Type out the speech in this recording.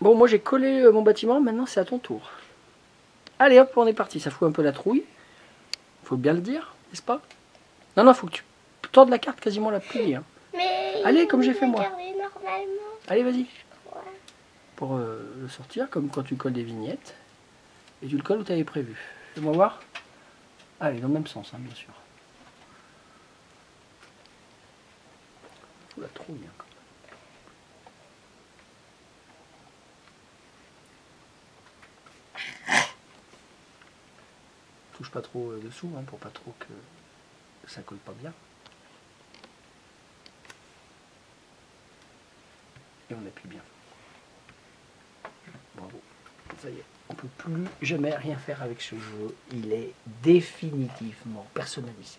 Bon, moi j'ai collé euh, mon bâtiment, maintenant c'est à ton tour. Allez hop, on est parti. Ça fout un peu la trouille. Faut bien le dire, n'est-ce pas? Non, non, faut que tu tordes la carte quasiment la pliée. hein. Mais Allez, comme j'ai fait moi. Allez, vas-y. Pour euh, le sortir, comme quand tu colles des vignettes. Et tu le colles où tu avais prévu. Fais-moi voir. Allez, dans le même sens, hein, bien sûr. Faut la trouille. hein, Touche pas trop euh, dessous, hein, pour pas trop que ça colle pas bien. Et on appuie bien. Bravo. Ça y est, on peut plus jamais rien faire avec ce jeu. Il est définitivement personnalisé.